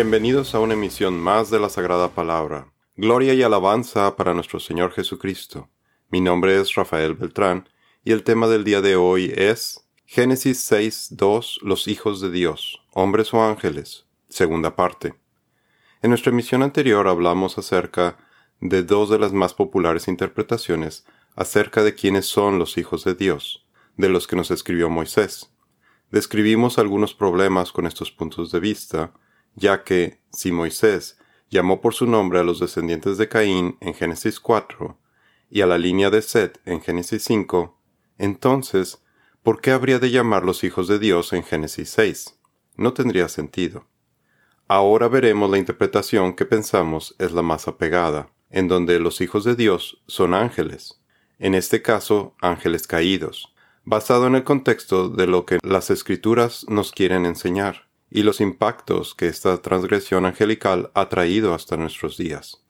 Bienvenidos a una emisión más de la Sagrada Palabra. Gloria y alabanza para nuestro Señor Jesucristo. Mi nombre es Rafael Beltrán y el tema del día de hoy es Génesis 6, 2, los hijos de Dios, hombres o ángeles, segunda parte. En nuestra emisión anterior hablamos acerca de dos de las más populares interpretaciones acerca de quiénes son los hijos de Dios, de los que nos escribió Moisés. Describimos algunos problemas con estos puntos de vista, ya que si Moisés llamó por su nombre a los descendientes de Caín en Génesis 4 y a la línea de Set en Génesis 5, entonces, ¿por qué habría de llamar los hijos de Dios en Génesis 6? No tendría sentido. Ahora veremos la interpretación que pensamos es la más apegada, en donde los hijos de Dios son ángeles, en este caso ángeles caídos, basado en el contexto de lo que las escrituras nos quieren enseñar y los impactos que esta transgresión angelical ha traído hasta nuestros días.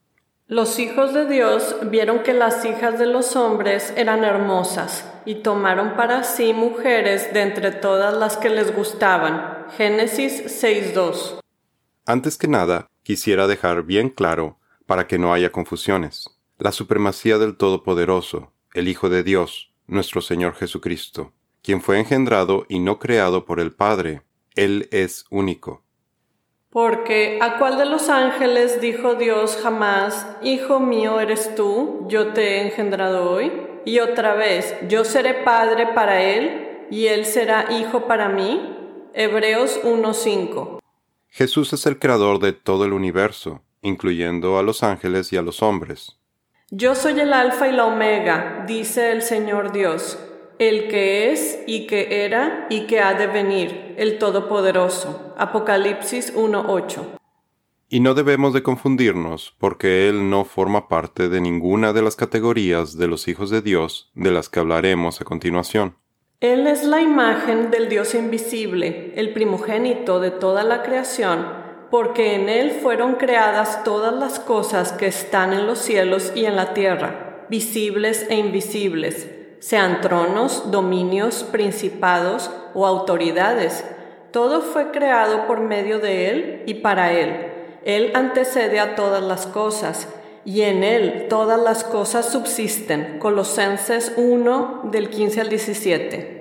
Los hijos de Dios vieron que las hijas de los hombres eran hermosas y tomaron para sí mujeres de entre todas las que les gustaban. Génesis 6.2. Antes que nada, quisiera dejar bien claro, para que no haya confusiones, la supremacía del Todopoderoso, el Hijo de Dios, nuestro Señor Jesucristo, quien fue engendrado y no creado por el Padre. Él es único. Porque ¿a cuál de los ángeles dijo Dios jamás, Hijo mío eres tú, yo te he engendrado hoy? Y otra vez, yo seré padre para él, y él será hijo para mí? Hebreos 1.5. Jesús es el creador de todo el universo, incluyendo a los ángeles y a los hombres. Yo soy el Alfa y la Omega, dice el Señor Dios, el que es y que era y que ha de venir, el Todopoderoso. Apocalipsis 1.8. Y no debemos de confundirnos, porque Él no forma parte de ninguna de las categorías de los hijos de Dios de las que hablaremos a continuación. Él es la imagen del Dios invisible, el primogénito de toda la creación, porque en Él fueron creadas todas las cosas que están en los cielos y en la tierra, visibles e invisibles, sean tronos, dominios, principados o autoridades. Todo fue creado por medio de Él y para Él. Él antecede a todas las cosas y en él todas las cosas subsisten. Colosenses 1 del 15 al 17.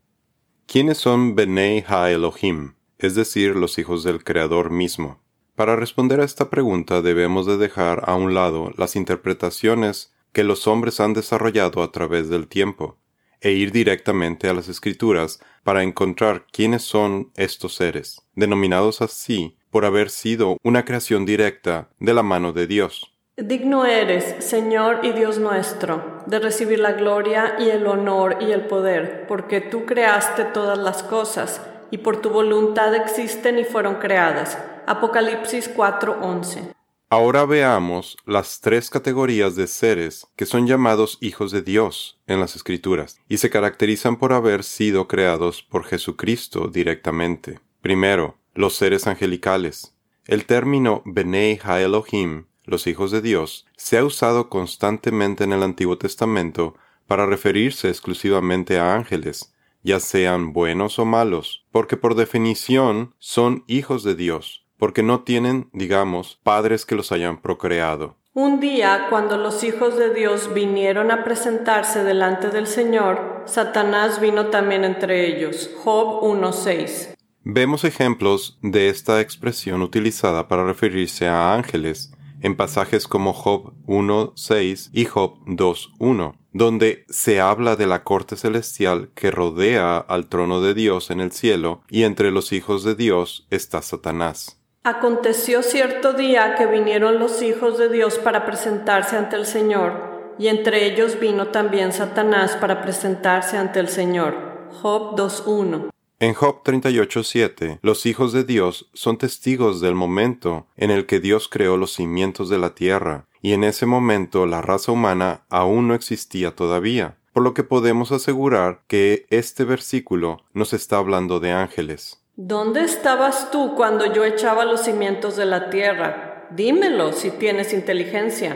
¿Quiénes son Benei Ha Elohim, es decir, los hijos del Creador mismo? Para responder a esta pregunta debemos de dejar a un lado las interpretaciones que los hombres han desarrollado a través del tiempo, e ir directamente a las escrituras para encontrar quiénes son estos seres, denominados así por haber sido una creación directa de la mano de Dios. Digno eres, Señor y Dios nuestro, de recibir la gloria y el honor y el poder, porque tú creaste todas las cosas, y por tu voluntad existen y fueron creadas. Apocalipsis 4:11. Ahora veamos las tres categorías de seres que son llamados hijos de Dios en las Escrituras, y se caracterizan por haber sido creados por Jesucristo directamente. Primero, los seres angelicales. El término Benei Ha Elohim los hijos de Dios, se ha usado constantemente en el Antiguo Testamento para referirse exclusivamente a ángeles, ya sean buenos o malos, porque por definición son hijos de Dios, porque no tienen, digamos, padres que los hayan procreado. Un día, cuando los hijos de Dios vinieron a presentarse delante del Señor, Satanás vino también entre ellos. Job 1.6. Vemos ejemplos de esta expresión utilizada para referirse a ángeles en pasajes como Job 1.6 y Job 2.1, donde se habla de la corte celestial que rodea al trono de Dios en el cielo y entre los hijos de Dios está Satanás. Aconteció cierto día que vinieron los hijos de Dios para presentarse ante el Señor, y entre ellos vino también Satanás para presentarse ante el Señor. Job 2.1. En Job 38:7, los hijos de Dios son testigos del momento en el que Dios creó los cimientos de la tierra, y en ese momento la raza humana aún no existía todavía, por lo que podemos asegurar que este versículo nos está hablando de ángeles. ¿Dónde estabas tú cuando yo echaba los cimientos de la tierra? Dímelo si tienes inteligencia.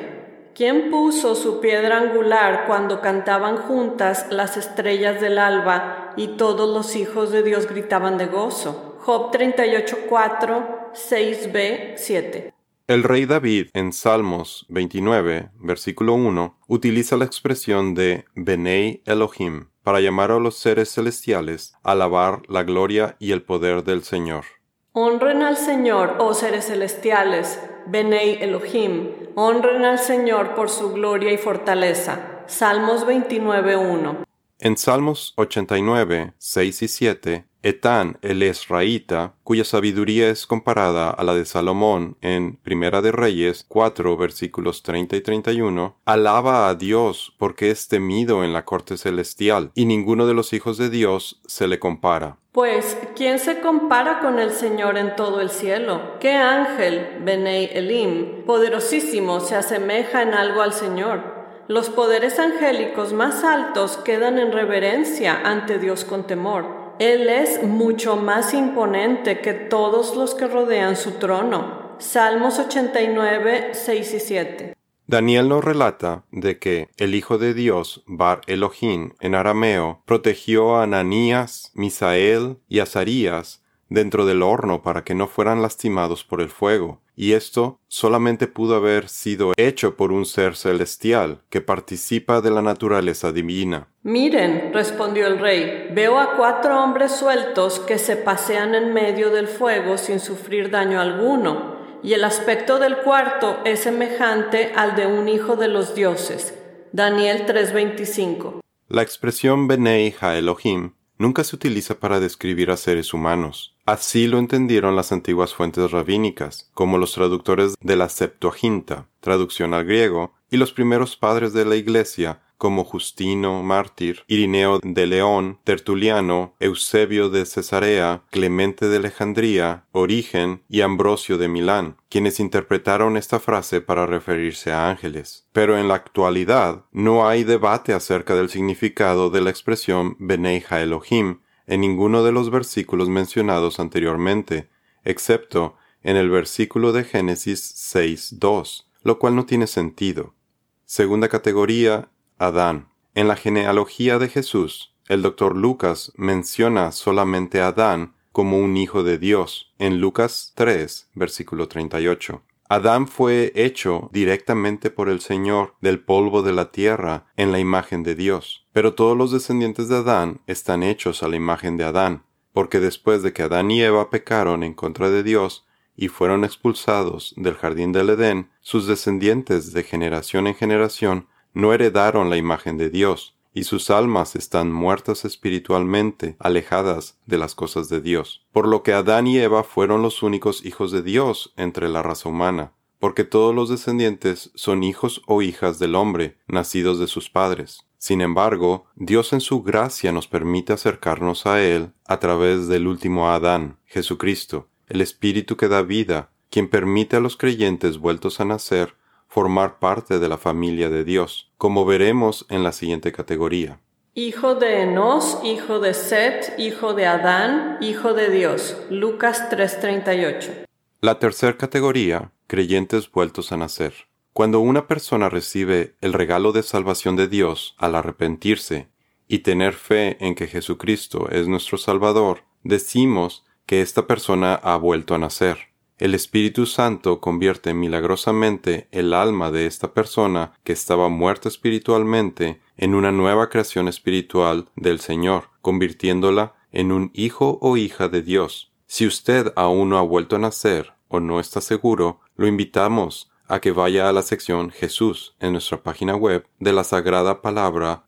¿Quién puso su piedra angular cuando cantaban juntas las estrellas del alba y todos los hijos de Dios gritaban de gozo? Job 38:4, 6b, 7. El rey David en Salmos 29, versículo 1, utiliza la expresión de Benei Elohim para llamar a los seres celestiales a alabar la gloria y el poder del Señor. Honren al Señor, oh seres celestiales, Benei Elohim, honren al Señor por su gloria y fortaleza. Salmos 29.1. En Salmos 89, 6 y 7, Etán el Esraíta, cuya sabiduría es comparada a la de Salomón en Primera de Reyes 4 versículos 30 y 31, alaba a Dios porque es temido en la corte celestial, y ninguno de los hijos de Dios se le compara. Pues, ¿quién se compara con el Señor en todo el cielo? ¿Qué ángel, Benei Elim, poderosísimo, se asemeja en algo al Señor? Los poderes angélicos más altos quedan en reverencia ante Dios con temor. Él es mucho más imponente que todos los que rodean su trono. Salmos 89, 6 y 7. Daniel nos relata de que el Hijo de Dios, Bar Elohim, en arameo, protegió a Ananías, Misael y Azarías dentro del horno para que no fueran lastimados por el fuego y esto solamente pudo haber sido hecho por un ser celestial que participa de la naturaleza divina. Miren, respondió el rey, veo a cuatro hombres sueltos que se pasean en medio del fuego sin sufrir daño alguno, y el aspecto del cuarto es semejante al de un hijo de los dioses. Daniel 3:25. La expresión Benei Ha Elohim nunca se utiliza para describir a seres humanos. Así lo entendieron las antiguas fuentes rabínicas, como los traductores de la Septuaginta, traducción al griego, y los primeros padres de la Iglesia, como Justino, mártir, Irineo de León, Tertuliano, Eusebio de Cesarea, Clemente de Alejandría, Origen y Ambrosio de Milán, quienes interpretaron esta frase para referirse a ángeles. Pero en la actualidad no hay debate acerca del significado de la expresión Beneja Elohim en ninguno de los versículos mencionados anteriormente, excepto en el versículo de Génesis 6.2, lo cual no tiene sentido. Segunda categoría Adán. En la genealogía de Jesús, el doctor Lucas menciona solamente a Adán como un hijo de Dios en Lucas 3, versículo 38. Adán fue hecho directamente por el Señor del polvo de la tierra en la imagen de Dios, pero todos los descendientes de Adán están hechos a la imagen de Adán, porque después de que Adán y Eva pecaron en contra de Dios y fueron expulsados del jardín del Edén, sus descendientes de generación en generación no heredaron la imagen de Dios, y sus almas están muertas espiritualmente, alejadas de las cosas de Dios. Por lo que Adán y Eva fueron los únicos hijos de Dios entre la raza humana, porque todos los descendientes son hijos o hijas del hombre, nacidos de sus padres. Sin embargo, Dios en su gracia nos permite acercarnos a Él a través del último Adán, Jesucristo, el Espíritu que da vida, quien permite a los creyentes vueltos a nacer formar parte de la familia de Dios, como veremos en la siguiente categoría. Hijo de Enos, hijo de Set, hijo de Adán, hijo de Dios. Lucas 3:38. La tercera categoría, creyentes vueltos a nacer. Cuando una persona recibe el regalo de salvación de Dios al arrepentirse y tener fe en que Jesucristo es nuestro Salvador, decimos que esta persona ha vuelto a nacer. El Espíritu Santo convierte milagrosamente el alma de esta persona que estaba muerta espiritualmente en una nueva creación espiritual del Señor, convirtiéndola en un hijo o hija de Dios. Si usted aún no ha vuelto a nacer o no está seguro, lo invitamos a que vaya a la sección Jesús en nuestra página web de la sagrada palabra.org.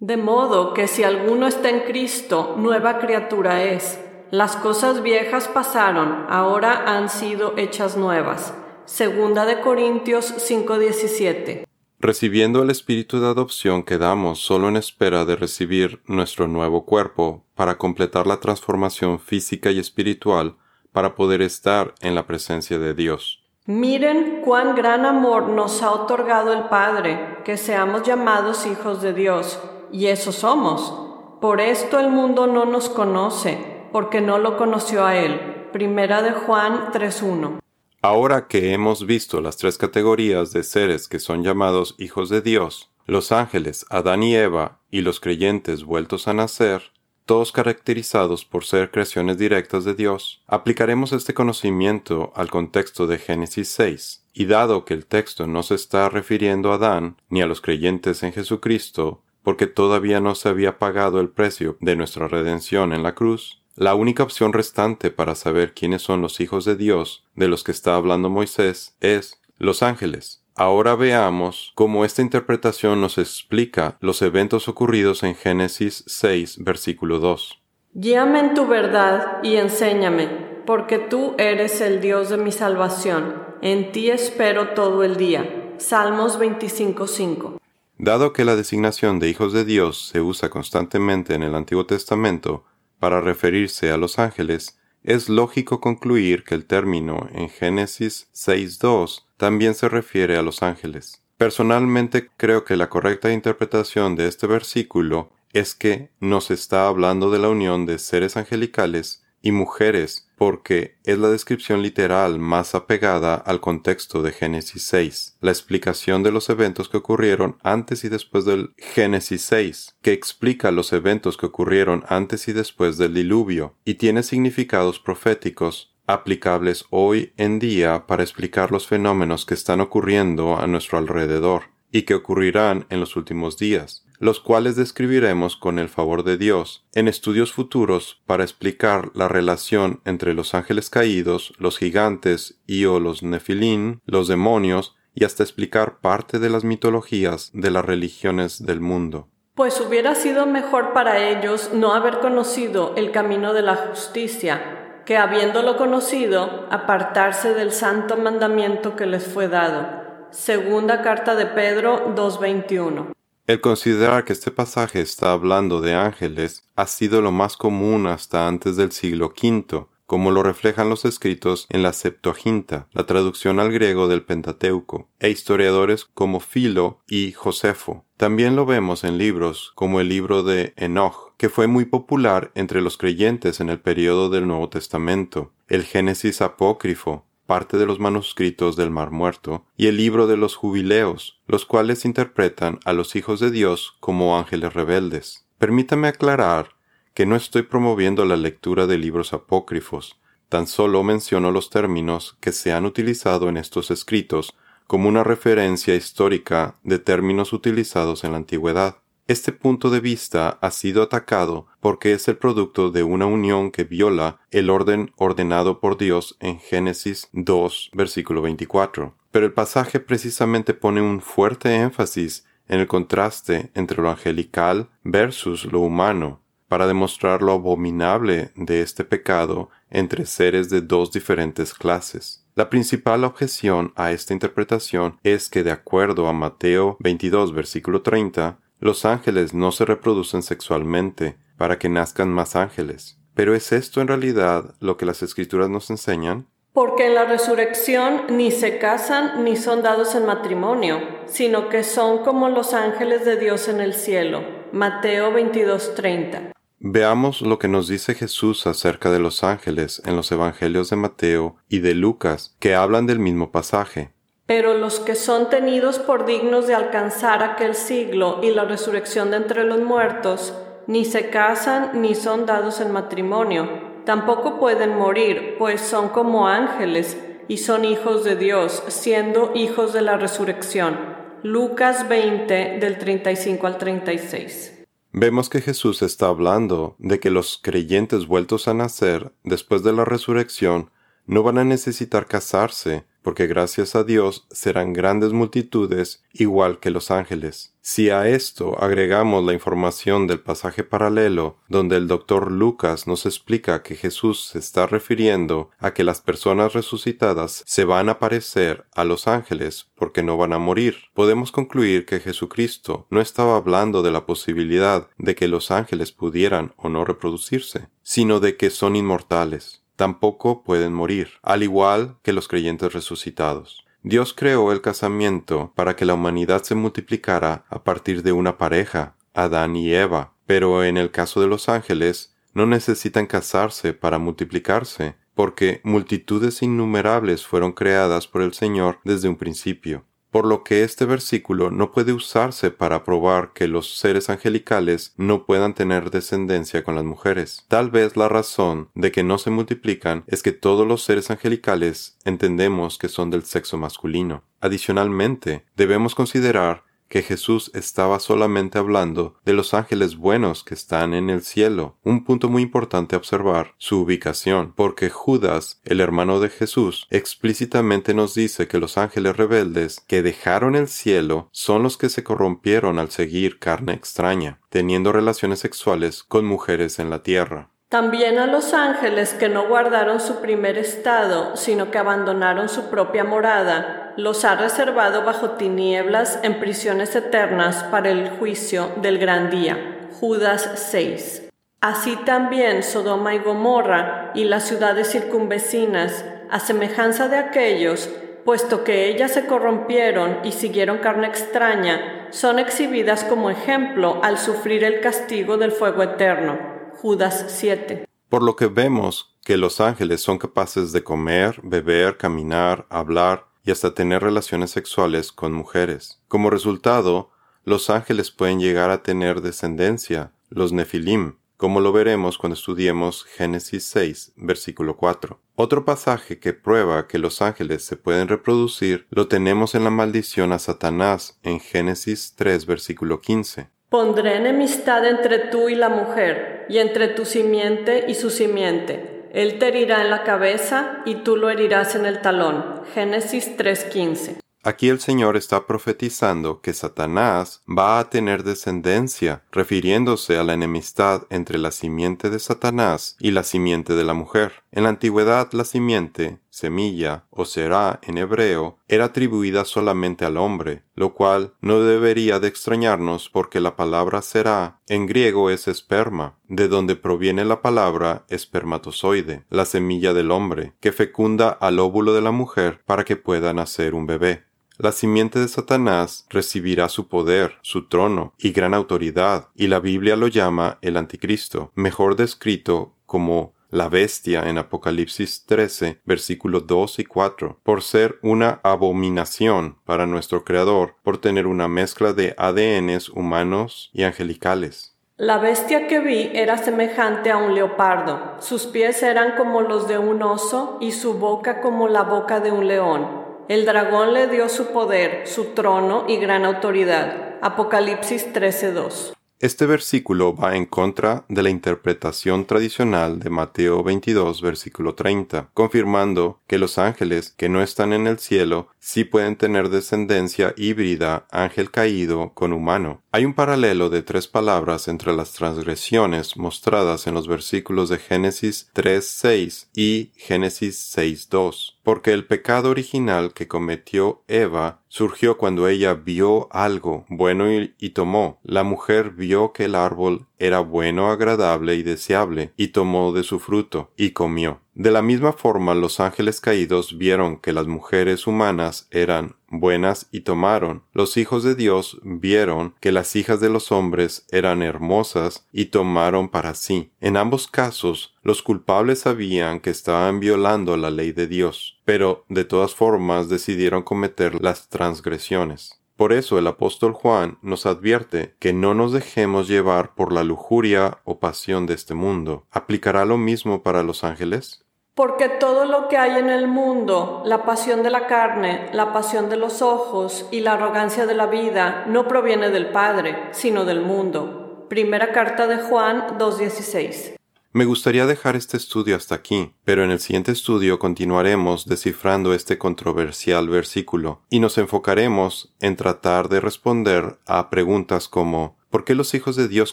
De modo que si alguno está en Cristo, nueva criatura es las cosas viejas pasaron, ahora han sido hechas nuevas. Segunda de Corintios 5:17. Recibiendo el espíritu de adopción quedamos solo en espera de recibir nuestro nuevo cuerpo para completar la transformación física y espiritual para poder estar en la presencia de Dios. Miren cuán gran amor nos ha otorgado el Padre, que seamos llamados hijos de Dios, y eso somos. Por esto el mundo no nos conoce porque no lo conoció a él. Primera de Juan 3.1. Ahora que hemos visto las tres categorías de seres que son llamados hijos de Dios, los ángeles, Adán y Eva, y los creyentes vueltos a nacer, todos caracterizados por ser creaciones directas de Dios, aplicaremos este conocimiento al contexto de Génesis 6, y dado que el texto no se está refiriendo a Adán ni a los creyentes en Jesucristo, porque todavía no se había pagado el precio de nuestra redención en la cruz, la única opción restante para saber quiénes son los hijos de Dios de los que está hablando Moisés es los ángeles. Ahora veamos cómo esta interpretación nos explica los eventos ocurridos en Génesis 6, versículo 2. Guíame en tu verdad y enséñame, porque tú eres el Dios de mi salvación. En ti espero todo el día. Salmos 25:5. Dado que la designación de hijos de Dios se usa constantemente en el Antiguo Testamento para referirse a los ángeles, es lógico concluir que el término en Génesis 6.2 también se refiere a los ángeles. Personalmente creo que la correcta interpretación de este versículo es que nos está hablando de la unión de seres angelicales y mujeres porque es la descripción literal más apegada al contexto de Génesis 6, la explicación de los eventos que ocurrieron antes y después del Génesis 6, que explica los eventos que ocurrieron antes y después del diluvio, y tiene significados proféticos aplicables hoy en día para explicar los fenómenos que están ocurriendo a nuestro alrededor y que ocurrirán en los últimos días los cuales describiremos con el favor de Dios en estudios futuros para explicar la relación entre los ángeles caídos, los gigantes y o los nefilín, los demonios, y hasta explicar parte de las mitologías de las religiones del mundo. Pues hubiera sido mejor para ellos no haber conocido el camino de la justicia, que habiéndolo conocido, apartarse del santo mandamiento que les fue dado. Segunda carta de Pedro 2.21. El considerar que este pasaje está hablando de ángeles ha sido lo más común hasta antes del siglo V, como lo reflejan los escritos en la Septuaginta, la traducción al griego del Pentateuco, e historiadores como Filo y Josefo. También lo vemos en libros como el libro de Enoch, que fue muy popular entre los creyentes en el periodo del Nuevo Testamento, el Génesis apócrifo, parte de los manuscritos del Mar Muerto y el libro de los jubileos, los cuales interpretan a los hijos de Dios como ángeles rebeldes. Permítame aclarar que no estoy promoviendo la lectura de libros apócrifos, tan solo menciono los términos que se han utilizado en estos escritos como una referencia histórica de términos utilizados en la antigüedad. Este punto de vista ha sido atacado porque es el producto de una unión que viola el orden ordenado por Dios en Génesis 2, versículo 24. Pero el pasaje precisamente pone un fuerte énfasis en el contraste entre lo angelical versus lo humano, para demostrar lo abominable de este pecado entre seres de dos diferentes clases. La principal objeción a esta interpretación es que de acuerdo a Mateo 22 versículo 30, los ángeles no se reproducen sexualmente para que nazcan más ángeles. Pero ¿es esto en realidad lo que las escrituras nos enseñan? Porque en la resurrección ni se casan ni son dados en matrimonio, sino que son como los ángeles de Dios en el cielo. Mateo 22:30. Veamos lo que nos dice Jesús acerca de los ángeles en los Evangelios de Mateo y de Lucas, que hablan del mismo pasaje. Pero los que son tenidos por dignos de alcanzar aquel siglo y la resurrección de entre los muertos, ni se casan ni son dados en matrimonio, tampoco pueden morir, pues son como ángeles y son hijos de Dios, siendo hijos de la resurrección. Lucas 20 del 35 al 36. Vemos que Jesús está hablando de que los creyentes vueltos a nacer después de la resurrección no van a necesitar casarse, porque gracias a Dios serán grandes multitudes igual que los ángeles. Si a esto agregamos la información del pasaje paralelo, donde el doctor Lucas nos explica que Jesús se está refiriendo a que las personas resucitadas se van a parecer a los ángeles porque no van a morir, podemos concluir que Jesucristo no estaba hablando de la posibilidad de que los ángeles pudieran o no reproducirse, sino de que son inmortales tampoco pueden morir, al igual que los creyentes resucitados. Dios creó el casamiento para que la humanidad se multiplicara a partir de una pareja, Adán y Eva, pero en el caso de los ángeles, no necesitan casarse para multiplicarse, porque multitudes innumerables fueron creadas por el Señor desde un principio por lo que este versículo no puede usarse para probar que los seres angelicales no puedan tener descendencia con las mujeres. Tal vez la razón de que no se multiplican es que todos los seres angelicales entendemos que son del sexo masculino. Adicionalmente, debemos considerar que Jesús estaba solamente hablando de los ángeles buenos que están en el cielo. Un punto muy importante a observar, su ubicación, porque Judas, el hermano de Jesús, explícitamente nos dice que los ángeles rebeldes que dejaron el cielo son los que se corrompieron al seguir carne extraña, teniendo relaciones sexuales con mujeres en la tierra. También a los ángeles que no guardaron su primer estado, sino que abandonaron su propia morada, los ha reservado bajo tinieblas en prisiones eternas para el juicio del gran día. Judas 6. Así también Sodoma y Gomorra y las ciudades circunvecinas, a semejanza de aquellos, puesto que ellas se corrompieron y siguieron carne extraña, son exhibidas como ejemplo al sufrir el castigo del fuego eterno. Judas 7. Por lo que vemos que los ángeles son capaces de comer, beber, caminar, hablar y hasta tener relaciones sexuales con mujeres. Como resultado, los ángeles pueden llegar a tener descendencia, los nefilim, como lo veremos cuando estudiemos Génesis 6, versículo 4. Otro pasaje que prueba que los ángeles se pueden reproducir lo tenemos en la maldición a Satanás en Génesis 3, versículo 15. Pondré enemistad entre tú y la mujer, y entre tu simiente y su simiente. Él te herirá en la cabeza y tú lo herirás en el talón. Génesis 3:15. Aquí el Señor está profetizando que Satanás va a tener descendencia, refiriéndose a la enemistad entre la simiente de Satanás y la simiente de la mujer. En la antigüedad la simiente, semilla o será en hebreo, era atribuida solamente al hombre, lo cual no debería de extrañarnos porque la palabra será en griego es esperma, de donde proviene la palabra espermatozoide, la semilla del hombre, que fecunda al óvulo de la mujer para que pueda nacer un bebé. La simiente de Satanás recibirá su poder, su trono y gran autoridad, y la Biblia lo llama el anticristo, mejor descrito como la bestia en Apocalipsis 13, versículos 2 y 4, por ser una abominación para nuestro Creador, por tener una mezcla de ADNs humanos y angelicales. La bestia que vi era semejante a un leopardo, sus pies eran como los de un oso y su boca como la boca de un león. El dragón le dio su poder, su trono y gran autoridad. Apocalipsis 13:2. Este versículo va en contra de la interpretación tradicional de Mateo 22, versículo 30, confirmando que los ángeles que no están en el cielo sí pueden tener descendencia híbrida ángel caído con humano. Hay un paralelo de tres palabras entre las transgresiones mostradas en los versículos de Génesis 3.6 y Génesis 6.2 porque el pecado original que cometió Eva surgió cuando ella vio algo bueno y, tomó. La mujer vio que el árbol era bueno, agradable y deseable, y tomó de su fruto, y comió. De la misma forma los ángeles caídos vieron que las mujeres humanas eran buenas y tomaron. Los hijos de Dios vieron que las hijas de los hombres eran hermosas y tomaron para sí. En ambos casos, los culpables sabían que estaban violando la ley de Dios, pero de todas formas decidieron cometer las transgresiones. Por eso el apóstol Juan nos advierte que no nos dejemos llevar por la lujuria o pasión de este mundo. ¿Aplicará lo mismo para los ángeles? Porque todo lo que hay en el mundo, la pasión de la carne, la pasión de los ojos y la arrogancia de la vida, no proviene del Padre, sino del mundo. Primera carta de Juan 2.16. Me gustaría dejar este estudio hasta aquí, pero en el siguiente estudio continuaremos descifrando este controversial versículo y nos enfocaremos en tratar de responder a preguntas como ¿por qué los hijos de Dios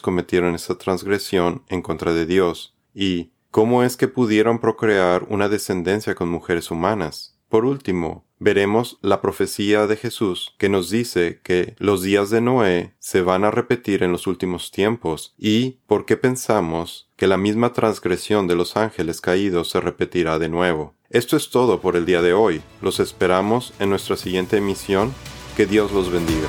cometieron esa transgresión en contra de Dios? y ¿Cómo es que pudieron procrear una descendencia con mujeres humanas? Por último, veremos la profecía de Jesús que nos dice que los días de Noé se van a repetir en los últimos tiempos y por qué pensamos que la misma transgresión de los ángeles caídos se repetirá de nuevo. Esto es todo por el día de hoy. Los esperamos en nuestra siguiente emisión. Que Dios los bendiga.